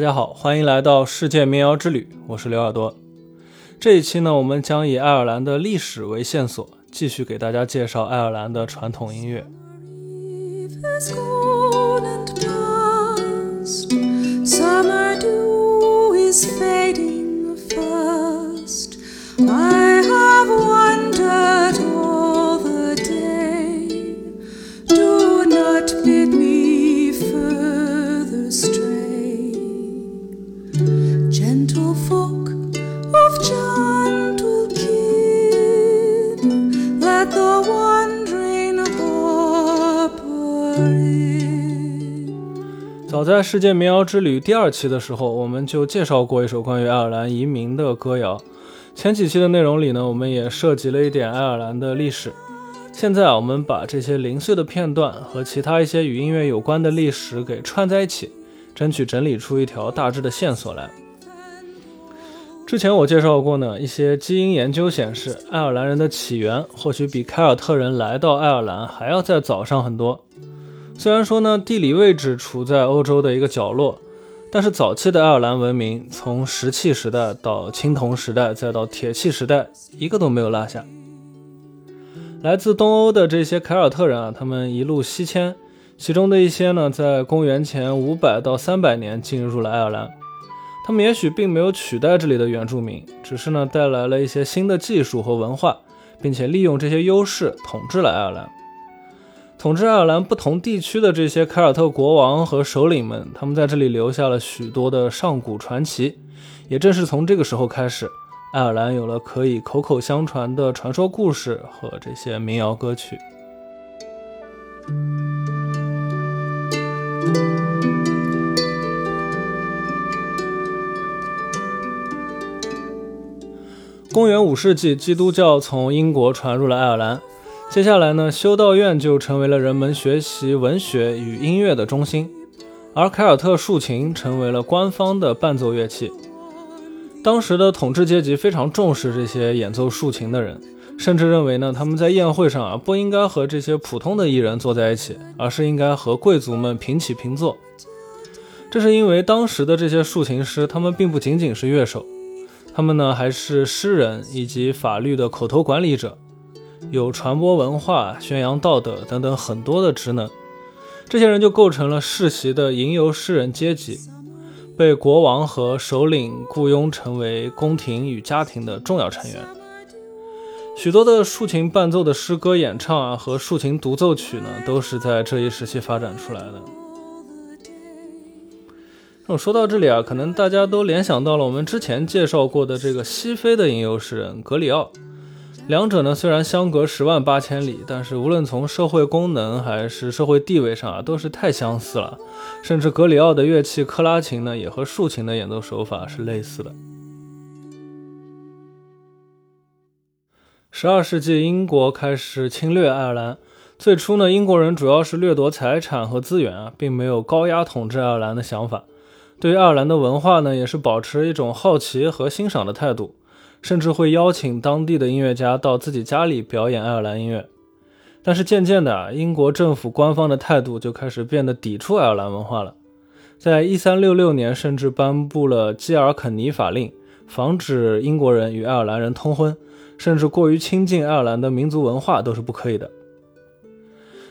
大家好，欢迎来到世界民谣之旅，我是刘耳朵。这一期呢，我们将以爱尔兰的历史为线索，继续给大家介绍爱尔兰的传统音乐。世界民谣之旅第二期的时候，我们就介绍过一首关于爱尔兰移民的歌谣。前几期的内容里呢，我们也涉及了一点爱尔兰的历史。现在啊，我们把这些零碎的片段和其他一些与音乐有关的历史给串在一起，争取整理出一条大致的线索来。之前我介绍过呢，一些基因研究显示，爱尔兰人的起源或许比凯尔特人来到爱尔兰还要再早上很多。虽然说呢，地理位置处在欧洲的一个角落，但是早期的爱尔兰文明，从石器时代到青铜时代，再到铁器时代，一个都没有落下。来自东欧的这些凯尔特人啊，他们一路西迁，其中的一些呢，在公元前五百到三百年进入了爱尔兰。他们也许并没有取代这里的原住民，只是呢带来了一些新的技术和文化，并且利用这些优势统治了爱尔兰。统治爱尔兰不同地区的这些凯尔特国王和首领们，他们在这里留下了许多的上古传奇。也正是从这个时候开始，爱尔兰有了可以口口相传的传说故事和这些民谣歌曲。公元五世纪，基督教从英国传入了爱尔兰。接下来呢，修道院就成为了人们学习文学与音乐的中心，而凯尔特竖琴成为了官方的伴奏乐器。当时的统治阶级非常重视这些演奏竖琴的人，甚至认为呢，他们在宴会上啊不应该和这些普通的艺人坐在一起，而是应该和贵族们平起平坐。这是因为当时的这些竖琴师，他们并不仅仅是乐手，他们呢还是诗人以及法律的口头管理者。有传播文化、宣扬道德等等很多的职能，这些人就构成了世袭的吟游诗人阶级，被国王和首领雇佣成为宫廷与家庭的重要成员。许多的竖琴伴奏的诗歌演唱啊和竖琴独奏曲呢，都是在这一时期发展出来的。那说到这里啊，可能大家都联想到了我们之前介绍过的这个西非的吟游诗人格里奥。两者呢虽然相隔十万八千里，但是无论从社会功能还是社会地位上啊，都是太相似了。甚至格里奥的乐器克拉琴呢，也和竖琴的演奏手法是类似的。十二世纪，英国开始侵略爱尔兰。最初呢，英国人主要是掠夺财产和资源啊，并没有高压统治爱尔兰的想法。对于爱尔兰的文化呢，也是保持一种好奇和欣赏的态度。甚至会邀请当地的音乐家到自己家里表演爱尔兰音乐，但是渐渐的，英国政府官方的态度就开始变得抵触爱尔兰文化了。在一三六六年，甚至颁布了基尔肯尼法令，防止英国人与爱尔兰人通婚，甚至过于亲近爱尔兰的民族文化都是不可以的。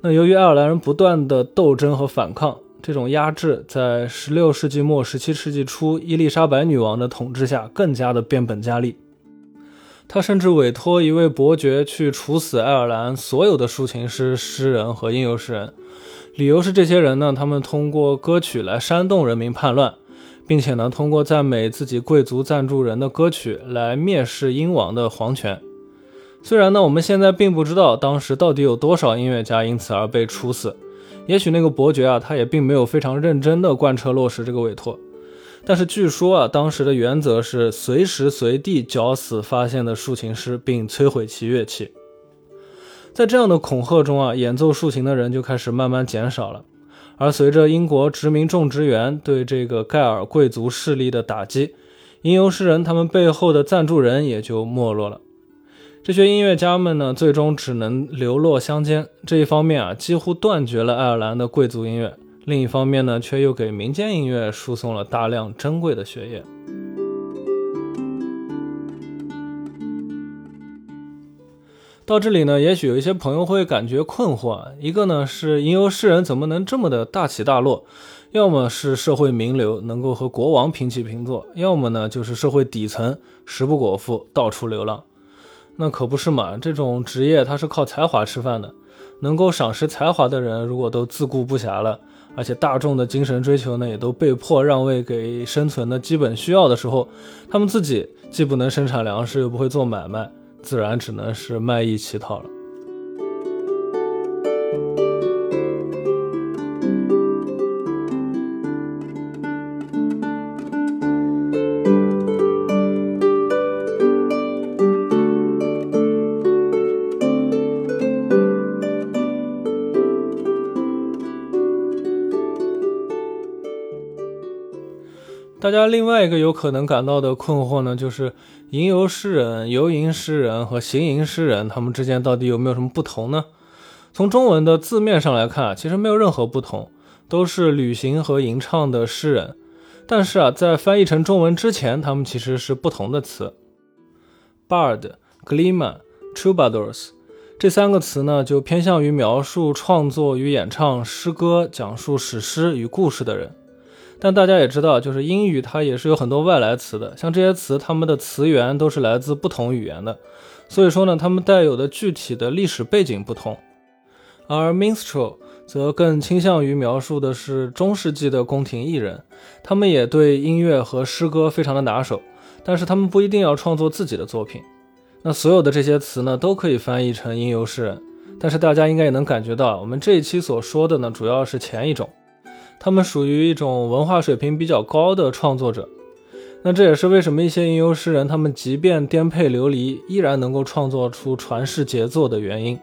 那由于爱尔兰人不断的斗争和反抗，这种压制在十六世纪末、十七世纪初伊丽莎白女王的统治下更加的变本加厉。他甚至委托一位伯爵去处死爱尔兰所有的抒情诗、诗人和吟游诗人，理由是这些人呢，他们通过歌曲来煽动人民叛乱，并且呢，通过赞美自己贵族赞助人的歌曲来蔑视英王的皇权。虽然呢，我们现在并不知道当时到底有多少音乐家因此而被处死，也许那个伯爵啊，他也并没有非常认真的贯彻落实这个委托。但是据说啊，当时的原则是随时随地绞死发现的竖琴师，并摧毁其乐器。在这样的恐吓中啊，演奏竖琴的人就开始慢慢减少了。而随着英国殖民种植园对这个盖尔贵族势力的打击，吟游诗人他们背后的赞助人也就没落了。这些音乐家们呢，最终只能流落乡间。这一方面啊，几乎断绝了爱尔兰的贵族音乐。另一方面呢，却又给民间音乐输送了大量珍贵的血液。到这里呢，也许有一些朋友会感觉困惑。一个呢是吟游诗人怎么能这么的大起大落？要么是社会名流能够和国王平起平坐，要么呢就是社会底层食不果腹，到处流浪。那可不是嘛？这种职业它是靠才华吃饭的，能够赏识才华的人如果都自顾不暇了，而且大众的精神追求呢也都被迫让位给生存的基本需要的时候，他们自己既不能生产粮食，又不会做买卖。自然只能是卖艺乞讨了。大家另外一个有可能感到的困惑呢，就是吟游诗人、游吟诗人和行吟诗人，他们之间到底有没有什么不同呢？从中文的字面上来看，其实没有任何不同，都是旅行和吟唱的诗人。但是啊，在翻译成中文之前，他们其实是不同的词。Bard、Gleeman、Troubadours 这三个词呢，就偏向于描述创作与演唱诗歌、讲述史诗与故事的人。但大家也知道，就是英语它也是有很多外来词的，像这些词，它们的词源都是来自不同语言的，所以说呢，它们带有的具体的历史背景不同。而 minstrel 则更倾向于描述的是中世纪的宫廷艺人，他们也对音乐和诗歌非常的拿手，但是他们不一定要创作自己的作品。那所有的这些词呢，都可以翻译成吟游诗人，但是大家应该也能感觉到，我们这一期所说的呢，主要是前一种。他们属于一种文化水平比较高的创作者，那这也是为什么一些吟游诗人，他们即便颠沛流离，依然能够创作出传世杰作的原因。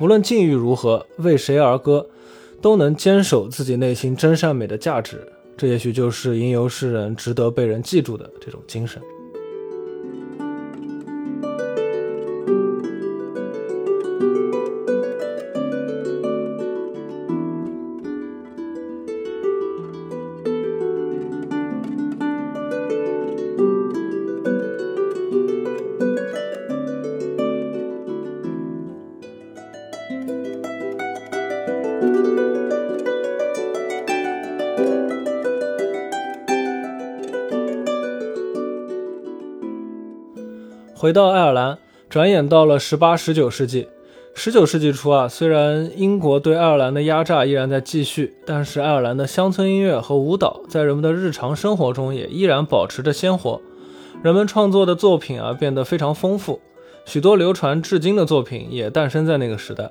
无论境遇如何，为谁而歌，都能坚守自己内心真善美的价值。这也许就是吟游诗人值得被人记住的这种精神。回到爱尔兰，转眼到了十八、十九世纪。十九世纪初啊，虽然英国对爱尔兰的压榨依然在继续，但是爱尔兰的乡村音乐和舞蹈在人们的日常生活中也依然保持着鲜活。人们创作的作品啊变得非常丰富，许多流传至今的作品也诞生在那个时代。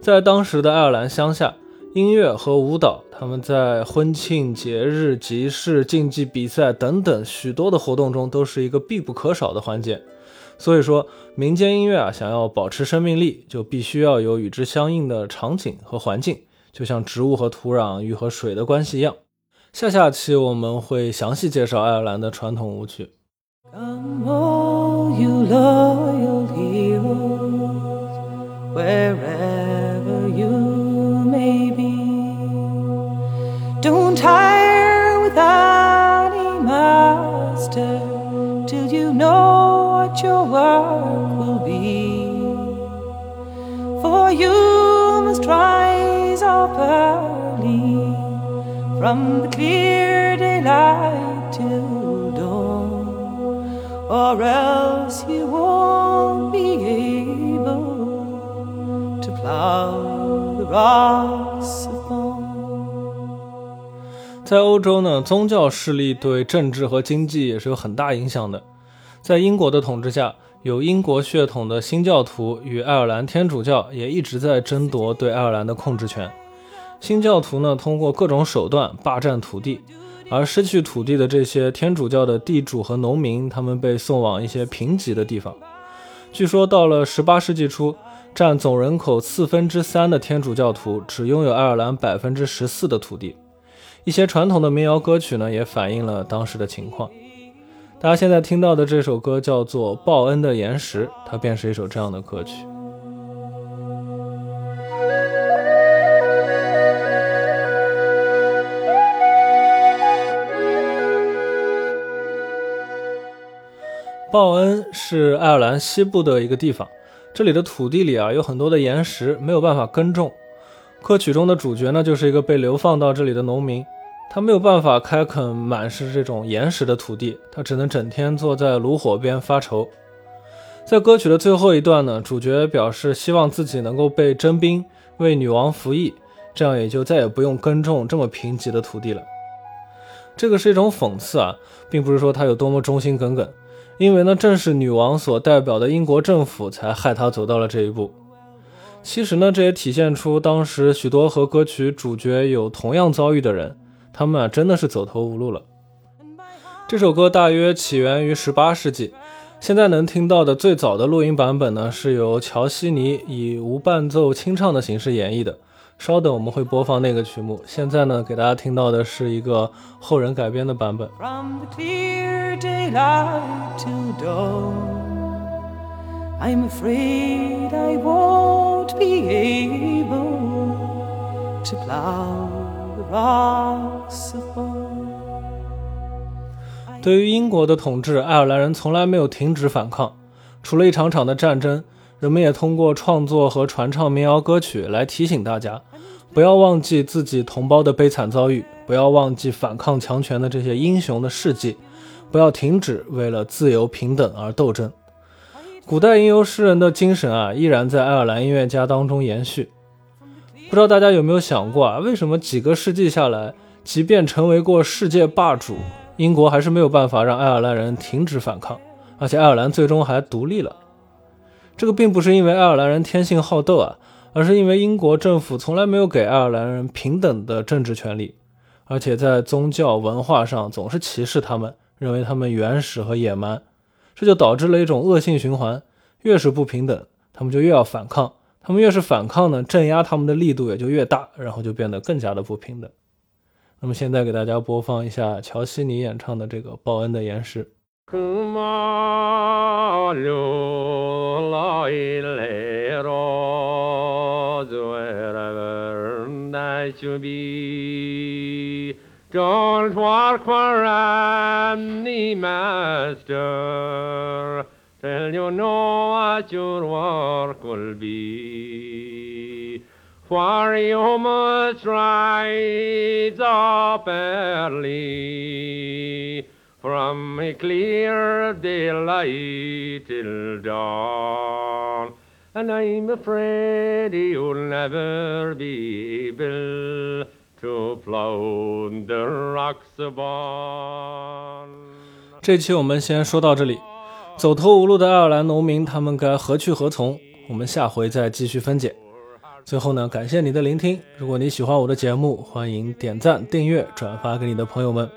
在当时的爱尔兰乡下，音乐和舞蹈，他们在婚庆、节日、集市、竞技比赛等等许多的活动中都是一个必不可少的环节。所以说，民间音乐啊，想要保持生命力，就必须要有与之相应的场景和环境，就像植物和土壤、与和水的关系一样。下下期我们会详细介绍爱尔兰的传统舞曲。Till you know what your work will be. For you must rise up early from the clear daylight till dawn, or else you won't be able to plow the rocks of thorn. 在欧洲呢，宗教势力对政治和经济也是有很大影响的。 在英国的统治下，有英国血统的新教徒与爱尔兰天主教也一直在争夺对爱尔兰的控制权。新教徒呢，通过各种手段霸占土地，而失去土地的这些天主教的地主和农民，他们被送往一些贫瘠的地方。据说到了18世纪初，占总人口四分之三的天主教徒只拥有爱尔兰百分之十四的土地。一些传统的民谣歌曲呢，也反映了当时的情况。大家现在听到的这首歌叫做报恩的岩石它便是一首这样的歌曲。报恩是爱尔兰西部的一个地方这里的土地里啊有很多的岩石没有办法耕种。歌曲中的主角呢就是一个被流放到这里的农民。他没有办法开垦满是这种岩石的土地，他只能整天坐在炉火边发愁。在歌曲的最后一段呢，主角表示希望自己能够被征兵，为女王服役，这样也就再也不用耕种这么贫瘠的土地了。这个是一种讽刺啊，并不是说他有多么忠心耿耿。因为呢，正是女王所代表的英国政府才害他走到了这一步。其实呢，这也体现出当时许多和歌曲主角有同样遭遇的人，他们啊真的是走投无路了。这首歌大约起源于18世纪，现在能听到的最早的录音版本呢，是由乔西尼以无伴奏清唱的形式演绎的。稍等，我们会播放那个曲目。现在呢，给大家听到的是一个后人改编的版本。I'm afraid I won't be able to blow 对于英国的统治，爱尔兰人从来没有停止反抗，除了一场场的战争。人们也通过创作和传唱民谣歌曲来提醒大家，不要忘记自己同胞的悲惨遭遇，不要忘记反抗强权的这些英雄的事迹，不要停止为了自由平等而斗争。古代吟游诗人的精神啊，依然在爱尔兰音乐家当中延续。不知道大家有没有想过啊，为什么几个世纪下来，即便成为过世界霸主，英国还是没有办法让爱尔兰人停止反抗，而且爱尔兰最终还独立了？这个并不是因为爱尔兰人天性好斗啊，而是因为英国政府从来没有给爱尔兰人平等的政治权利，而且在宗教文化上总是歧视他们，认为他们原始和野蛮，这就导致了一种恶性循环：越是不平等，他们就越要反抗；他们越是反抗呢，镇压他们的力度也就越大，然后就变得更加的不平等。那么现在给大家播放一下乔西尼演唱的这个《报恩的岩石》。wherever that you be. Don't work for any master till you now what your work will be. For you must rise up early from a clear daylight till dawn. And I'm afraid you'll never be able to plow the rocks upon. 这期我们先说到这里。走投无路的爱尔兰农民，他们该何去何从？我们下回再继续分解。最后呢，感谢你的聆听。如果你喜欢我的节目，欢迎点赞、订阅、转发给你的朋友们。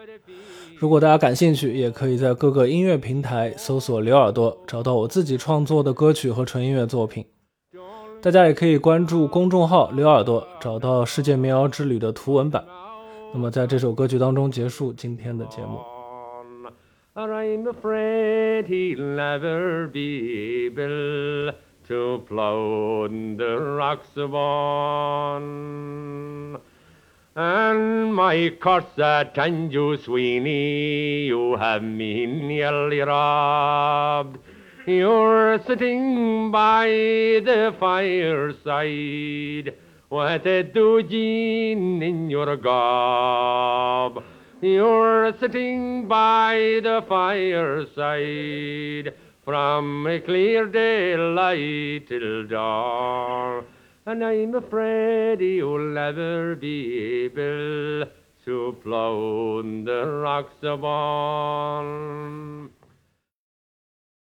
如果大家感兴趣，也可以在各个音乐平台搜索“刘耳朵”，找到我自己创作的歌曲和纯音乐作品。大家也可以关注公众号“刘耳朵”，找到《世界民谣之旅》的图文版。那么，在这首歌曲当中结束今天的节目。And my corset and you, Sweeney, you have me nearly robbed. You're sitting by the fireside with a doujin in your gob. You're sitting by the fireside from a clear daylight till dawn and I'm afraid you'll never be able to plow the rocks upon.